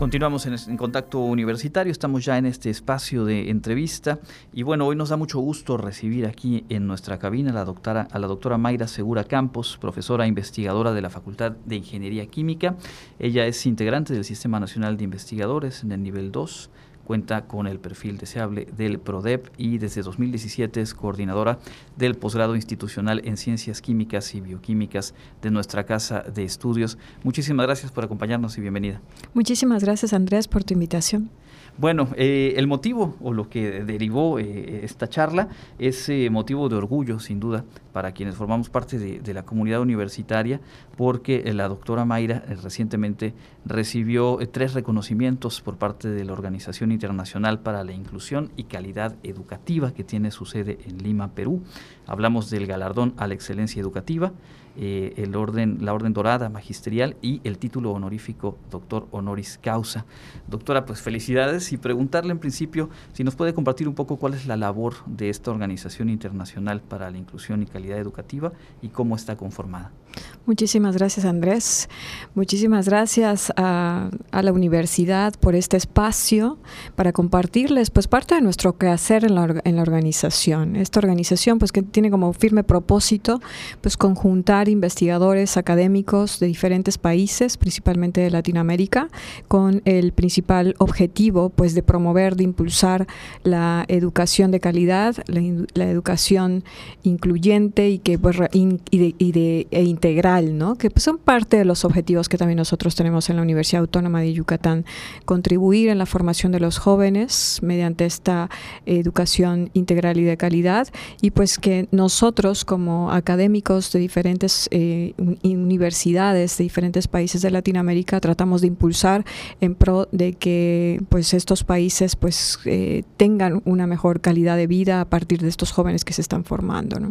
Continuamos en, contacto universitario, estamos ya en este espacio de entrevista y bueno, hoy nos da mucho gusto recibir aquí en nuestra cabina a la doctora, a la doctora Mayra Segura Campos, profesora investigadora de la Facultad de Ingeniería Química. Ella es integrante del Sistema Nacional de Investigadores en el nivel 2 cuenta con el perfil deseable del PRODEP y desde 2017 es coordinadora del posgrado institucional en Ciencias Químicas y Bioquímicas de nuestra Casa de Estudios. Muchísimas gracias por acompañarnos y bienvenida. Muchísimas gracias Andrés por tu invitación. Bueno, eh, el motivo o lo que derivó eh, esta charla es eh, motivo de orgullo, sin duda, para quienes formamos parte de, la comunidad universitaria, porque la doctora Mayra recientemente recibió tres reconocimientos por parte de la Organización Internacional para la Inclusión y Calidad Educativa, que tiene su sede en Lima, Perú. Hablamos del galardón a la excelencia educativa, eh, el orden, la orden dorada magisterial y el título honorífico doctor honoris causa. Doctora, pues felicidades y preguntarle en principio si nos puede compartir un poco cuál es la labor de esta Organización Internacional para la Inclusión y Calidad Educativa y cómo está conformada. Muchísimas gracias Andrés, muchísimas gracias a, la universidad por este espacio para compartirles pues parte de nuestro quehacer en la, en la organización. Esta organización pues que tiene como firme propósito pues conjuntar investigadores académicos de diferentes países, principalmente de Latinoamérica, con el principal objetivo pues de promover, de impulsar la educación de calidad, la, educación incluyente y que pues, y de, e integral, ¿no? que pues, son parte de los objetivos que también nosotros tenemos en la Universidad Autónoma de Yucatán, contribuir en la formación de los jóvenes mediante esta educación integral y de calidad, y pues que nosotros como académicos de diferentes eh, universidades de diferentes países de Latinoamérica tratamos de impulsar en pro de que pues estos países pues eh, tengan una mejor calidad de vida a partir de estos jóvenes que se están formando. ¿no?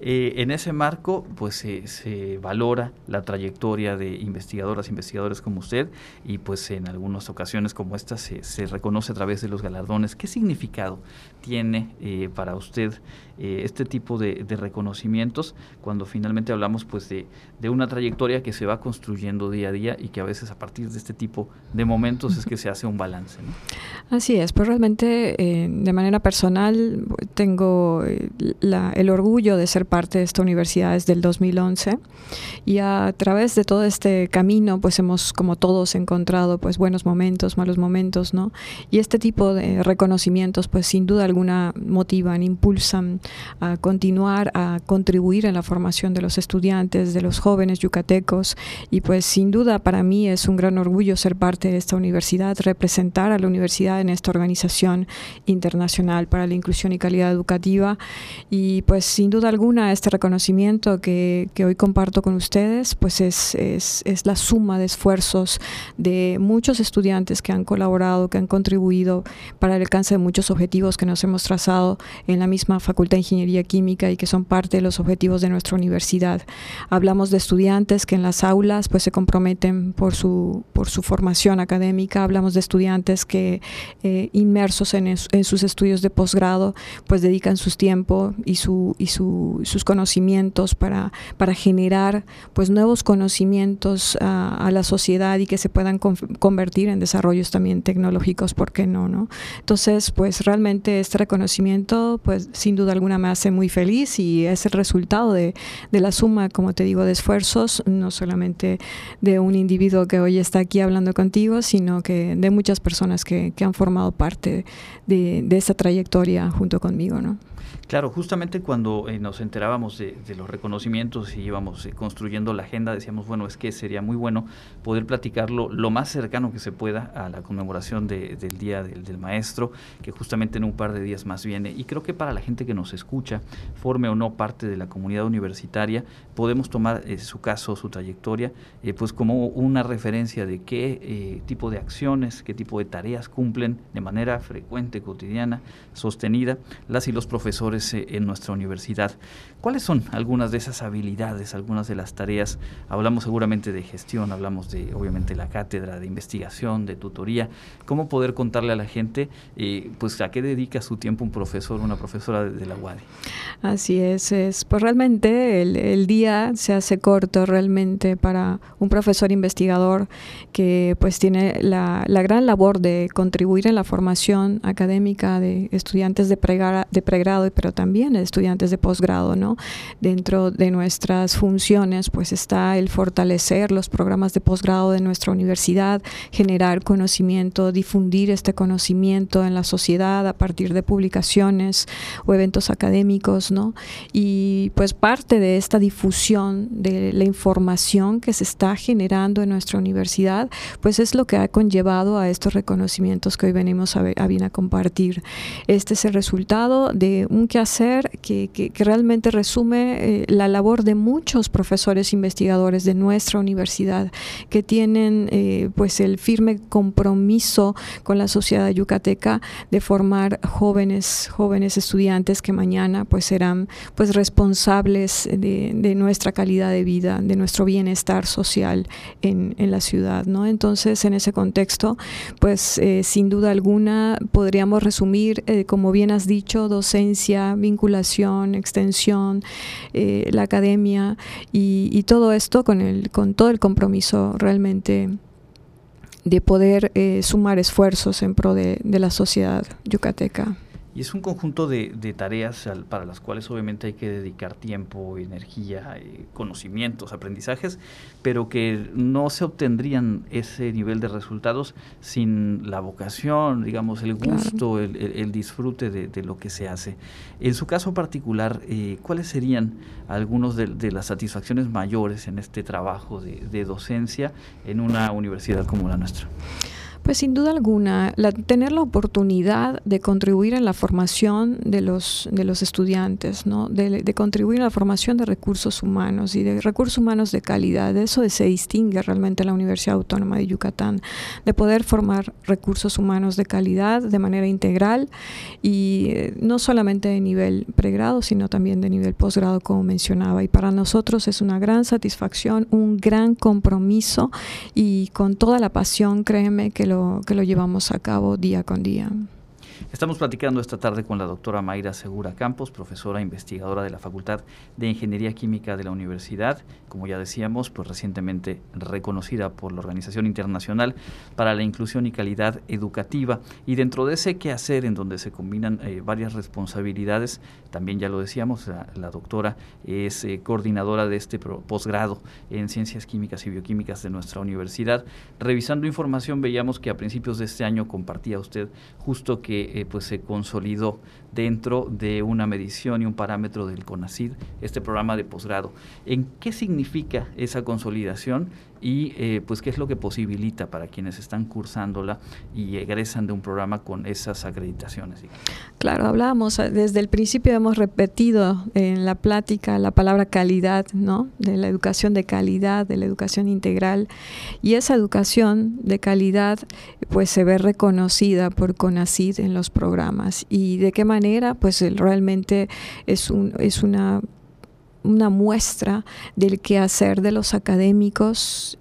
Eh, en ese marco, pues se valora la trayectoria de investigadoras, investigadores como usted, y pues en algunas ocasiones como esta se, reconoce a través de los galardones. ¿Qué significado tiene eh, para usted eh, este tipo de, reconocimientos cuando finalmente hablamos pues de, una trayectoria que se va construyendo día a día y que a veces a partir de este tipo de momentos es que se hace un balance? Así es, pues realmente de manera personal tengo el orgullo de ser parte de esta universidad desde el 2011 y a través de todo este camino pues hemos como todos encontrado pues buenos momentos, malos momentos, ¿no? Y este tipo de reconocimientos pues sin duda alguna motivan, impulsan a continuar a contribuir en la formación de los estudiantes, de los jóvenes yucatecos. Y pues sin duda para mí es un gran orgullo ser parte de esta universidad, representar a la universidad en esta organización internacional para la inclusión y calidad educativa. Y pues sin duda alguna este reconocimiento que, hoy comparto con ustedes, pues es, es, la suma de esfuerzos de muchos estudiantes que han colaborado, que han contribuido para el alcance de muchos objetivos que nos hemos trazado en la misma Facultad de Ingeniería Química y que son parte de los objetivos de nuestra universidad. Hablamos de estudiantes que en las aulas pues se comprometen por su, por su formación académica, hablamos de estudiantes que eh, inmersos en, en, sus estudios de posgrado pues dedican su tiempo y su, y su sus conocimientos para, para generar pues nuevos conocimientos a, la sociedad y que se puedan convertir en desarrollos también tecnológicos, ¿por qué no? no? Entonces, pues realmente este reconocimiento, pues sin duda alguna me hace muy feliz y es el resultado de, la suma, como te digo, de esfuerzos, no solamente de un individuo que hoy está aquí hablando contigo, sino que de muchas personas que, han formado parte de, de esta trayectoria junto conmigo, ¿no? Claro, justamente cuando eh, nos enterábamos de, los reconocimientos y íbamos eh, construyendo la agenda, decíamos, bueno, es que sería muy bueno poder platicarlo lo más cercano que se pueda a la conmemoración del Día del, Maestro, que justamente en un par de días más viene. Y creo que para la gente que nos escucha, forme o no parte de la comunidad universitaria, podemos tomar eh, su caso, su trayectoria, pues como una referencia de qué tipo de acciones, qué tipo de tareas cumplen de manera frecuente, cotidiana, sostenida, las y los profesores profesores en nuestra universidad. ¿Cuáles son algunas de esas habilidades, algunas de las tareas? Hablamos seguramente de gestión, hablamos de obviamente la cátedra, de investigación, de tutoría. ¿Cómo poder contarle a la gente eh, pues a qué dedica su tiempo un profesor, una profesora de, la UADI? Así es, es pues realmente el, día se hace corto realmente para un profesor investigador que pues tiene la, gran labor de contribuir en la formación académica de estudiantes de, de pregrado, pero también estudiantes de posgrado, ¿no? Dentro de nuestras funciones, pues está el fortalecer los programas de posgrado de nuestra universidad, generar conocimiento, difundir este conocimiento en la sociedad a partir de publicaciones o eventos académicos, ¿no? Y pues parte de esta difusión de la información que se está generando en nuestra universidad, pues es lo que ha conllevado a estos reconocimientos que hoy venimos a, bien a compartir. Este es el resultado de un quehacer que, que, que realmente resume eh, la labor de muchos profesores investigadores de nuestra universidad que tienen eh, pues el firme compromiso con la sociedad yucateca de formar jóvenes jóvenes estudiantes que mañana pues serán pues responsables de, nuestra calidad de vida de nuestro bienestar social en, la ciudad no entonces en ese contexto pues eh, sin duda alguna podríamos resumir como bien has dicho docencia vinculación extensión eh, la academia y, todo esto con, el, con todo el compromiso realmente de poder eh, sumar esfuerzos en pro de la sociedad yucateca. Y es un conjunto de, tareas para las cuales obviamente hay que dedicar tiempo, energía, eh, conocimientos, aprendizajes, pero que no se obtendrían ese nivel de resultados sin la vocación, digamos, el gusto, el, disfrute de, lo que se hace. En su caso particular, eh, ¿cuáles serían algunos de, de, las satisfacciones mayores en este trabajo de docencia en una universidad como la nuestra? Pues sin duda alguna, tener la oportunidad de contribuir en la formación de los, de los estudiantes, ¿no? de, contribuir en la formación de recursos humanos y de recursos humanos de calidad. Eso se distingue realmente la Universidad Autónoma de Yucatán, de poder formar recursos humanos de calidad de manera integral y eh, no solamente de nivel pregrado, sino también de nivel posgrado, como mencionaba. Y para nosotros es una gran satisfacción, un gran compromiso y con toda la pasión, créeme, que que lo llevamos a cabo día con día. Estamos platicando esta tarde con la doctora Mayra Segura Campos, profesora investigadora de la Facultad de Ingeniería Química de la Universidad, como ya decíamos, pues recientemente reconocida por la Organización Internacional para la Inclusión y Calidad Educativa. Y dentro de ese quehacer, en donde se combinan eh, varias responsabilidades, también ya lo decíamos, la, doctora es eh, coordinadora de este posgrado en Ciencias Químicas y Bioquímicas de nuestra universidad. Revisando información, veíamos que a principios de este año compartía usted justo que eh, pues se consolidó dentro de una medición y un parámetro del CONACID, este programa de posgrado. ¿En qué significa esa consolidación y eh, pues qué es lo que posibilita para quienes están cursándola y egresan de un programa con esas acreditaciones? Claro, hablábamos, eh, desde el principio hemos repetido en la plática la palabra calidad, ¿no? De la educación de calidad, de la educación integral y esa educación de calidad pues se ve reconocida por CONACID en los programas y de qué manera pues realmente es un es una una muestra del quehacer de los académicos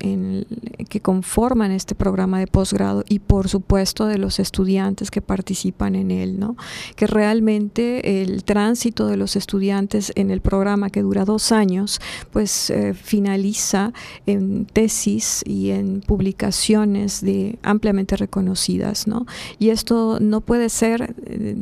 que conforman este programa de posgrado y por supuesto de los estudiantes que participan en él, ¿no? que realmente el tránsito de los estudiantes en el programa que dura dos años, pues eh, finaliza en tesis y en publicaciones de ampliamente reconocidas, ¿no? Y esto no puede ser eh,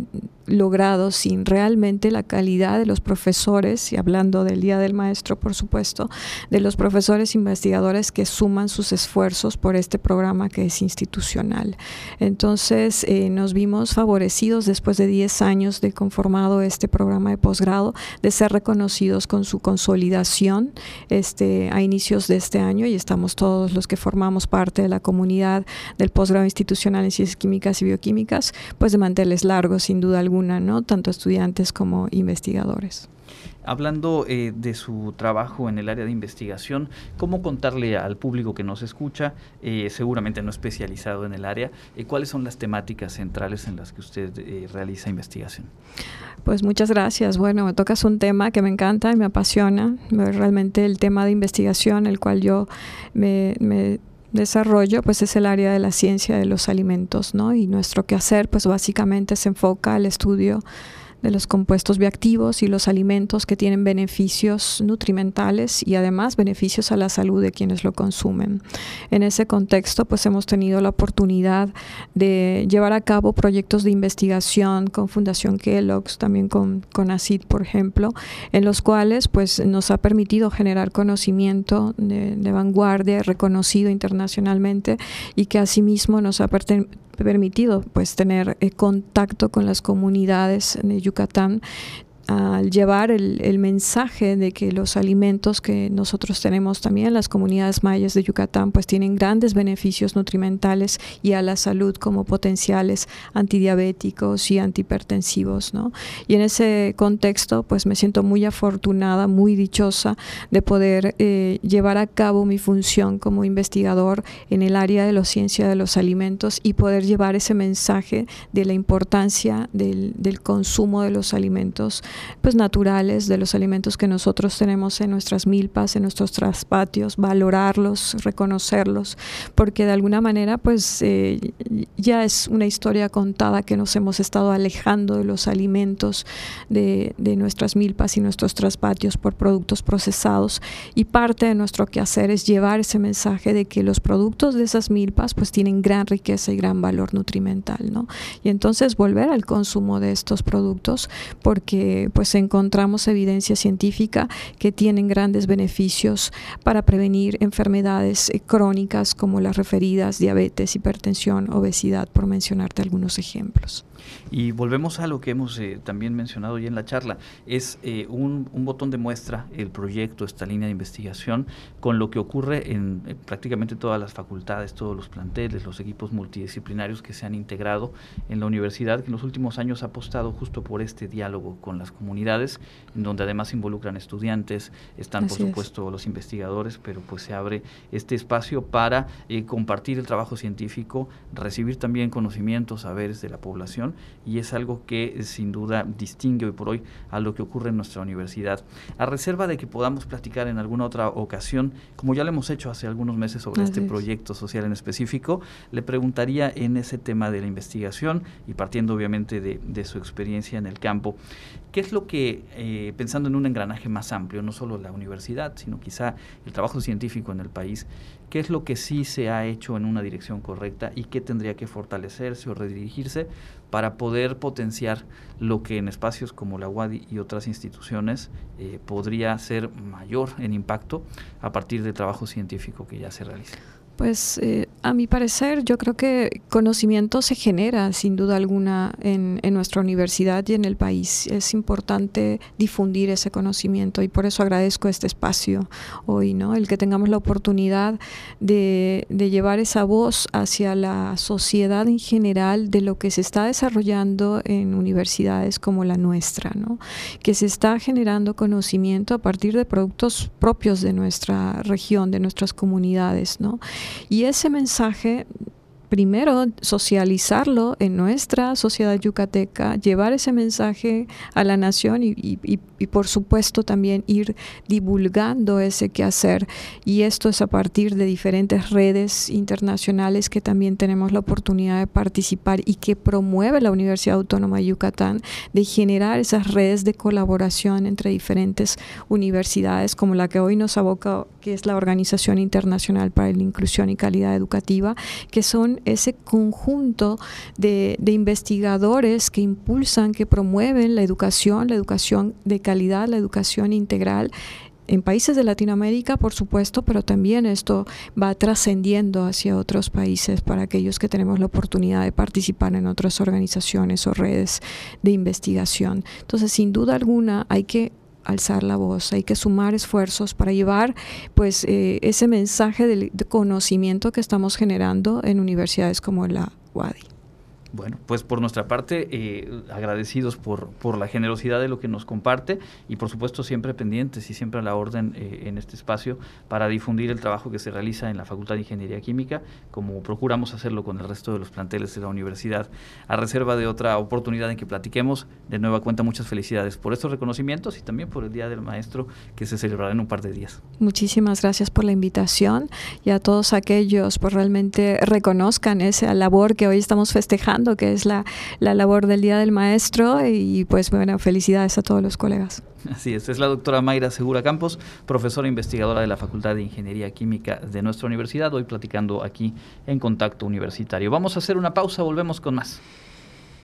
logrado sin realmente la calidad de los profesores, y hablando del Día del Maestro, por supuesto, de los profesores investigadores que suman sus esfuerzos por este programa que es institucional. Entonces, eh, nos vimos favorecidos después de 10 años de conformado este programa de posgrado, de ser reconocidos con su consolidación este, a inicios de este año y estamos todos los que formamos parte de la comunidad del posgrado institucional en ciencias químicas y bioquímicas, pues de manteles largos, sin duda alguna ¿no? Tanto estudiantes como investigadores. Hablando eh, de su trabajo en el área de investigación, ¿cómo contarle al público que nos escucha, eh, seguramente no especializado en el área, eh, cuáles son las temáticas centrales en las que usted realiza investigación? Pues muchas gracias. Bueno, me tocas un tema que me encanta y me apasiona. Realmente el tema de investigación, el cual yo me, me desarrollo pues es el área de la ciencia de los alimentos, ¿no? Y nuestro quehacer pues básicamente se enfoca al estudio de los compuestos bioactivos y los alimentos que tienen beneficios nutrimentales y además beneficios a la salud de quienes lo consumen. En ese contexto, pues hemos tenido la oportunidad de llevar a cabo proyectos de investigación con Fundación Kellogg's, también con, con ACID, por ejemplo, en los cuales pues nos ha permitido generar conocimiento de, de vanguardia reconocido internacionalmente y que asimismo nos ha permitido pues tener eh, contacto con las comunidades de Yucatán al llevar el, mensaje de que los alimentos que nosotros tenemos también las comunidades mayas de Yucatán pues tienen grandes beneficios nutrimentales y a la salud como potenciales antidiabéticos y antihipertensivos, ¿no? Y en ese contexto pues me siento muy afortunada, muy dichosa de poder eh, llevar a cabo mi función como investigador en el área de la ciencia de los alimentos y poder llevar ese mensaje de la importancia del consumo de los alimentos pues naturales de los alimentos que nosotros tenemos en nuestras milpas, en nuestros traspatios, valorarlos, reconocerlos, porque de alguna manera pues eh, ya es una historia contada que nos hemos estado alejando de los alimentos de, de nuestras milpas y nuestros traspatios por productos procesados y parte de nuestro quehacer es llevar ese mensaje de que los productos de esas milpas pues tienen gran riqueza y gran valor nutrimental, ¿no? Y entonces volver al consumo de estos productos porque pues encontramos evidencia científica que tienen grandes beneficios para prevenir enfermedades eh, crónicas como las referidas diabetes, hipertensión, obesidad, por mencionarte algunos ejemplos. Y volvemos a lo que hemos eh, también mencionado ya en la charla, es eh, un, botón de muestra el proyecto, esta línea de investigación, con lo que ocurre en prácticamente todas las facultades, todos los planteles, los equipos multidisciplinarios que se han integrado en la universidad, que en los últimos años ha apostado justo por este diálogo con las comunidades, en donde además involucran estudiantes, están por supuesto los investigadores, pero pues se abre este espacio para eh, compartir el trabajo científico, recibir también conocimientos, saberes de la población y es algo que eh, sin duda distingue hoy por hoy a lo que ocurre en nuestra universidad. A reserva de que podamos platicar en alguna otra ocasión, como ya lo hemos hecho hace algunos meses sobre este proyecto social en específico, le preguntaría en ese tema de la investigación y partiendo obviamente de, de su experiencia en el campo, ¿qué es lo que, eh, pensando en un engranaje más amplio, no solo la universidad, sino quizá el trabajo científico en el país, qué es lo que sí se ha hecho en una dirección correcta y qué tendría que fortalecerse o redirigirse para poder potenciar lo que en espacios como la UADI y otras instituciones eh, podría ser mayor en impacto a partir del trabajo científico que ya se realiza. Pues eh, a mi parecer, yo creo que conocimiento se genera sin duda alguna en, nuestra universidad y en el país. Es importante difundir ese conocimiento y por eso agradezco este espacio hoy, ¿no? El que tengamos la oportunidad de, llevar esa voz hacia la sociedad en general de lo que se está desarrollando en universidades como la nuestra, ¿no? Que se está generando conocimiento a partir de productos propios de nuestra región, de nuestras comunidades, ¿no? Y ese mensaje mensaje primero socializarlo en nuestra sociedad yucateca, llevar ese mensaje a la nación y, por supuesto también ir divulgando ese quehacer. Y esto es a partir de diferentes redes internacionales que también tenemos la oportunidad de participar y que promueve la Universidad Autónoma de Yucatán de generar esas redes de colaboración entre diferentes universidades como la que hoy nos aboca, que es la Organización Internacional para la Inclusión y Calidad Educativa, que son ese conjunto de, investigadores que impulsan, que promueven la educación, la educación de calidad, la educación integral en países de Latinoamérica, por supuesto, pero también esto va trascendiendo hacia otros países para aquellos que tenemos la oportunidad de participar en otras organizaciones o redes de investigación. Entonces, sin duda alguna, hay que alzar la voz, hay que sumar esfuerzos para llevar pues eh, ese mensaje de, conocimiento que estamos generando en universidades como la UADI. Bueno, pues por nuestra parte, eh, agradecidos por, por la generosidad de lo que nos comparte y por supuesto siempre pendientes y siempre a la orden eh, en este espacio para difundir el trabajo que se realiza en la Facultad de Ingeniería Química, como procuramos hacerlo con el resto de los planteles de la universidad. A reserva de otra oportunidad en que platiquemos, de nueva cuenta muchas felicidades por estos reconocimientos y también por el Día del Maestro que se celebrará en un par de días. Muchísimas gracias por la invitación y a todos aquellos pues realmente reconozcan esa labor que hoy estamos festejando que es la, la labor del Día del Maestro y pues bueno, felicidades a todos los colegas. Así es, es la doctora Mayra Segura Campos, profesora investigadora de la Facultad de Ingeniería Química de nuestra universidad, hoy platicando aquí en Contacto Universitario. Vamos a hacer una pausa, volvemos con más.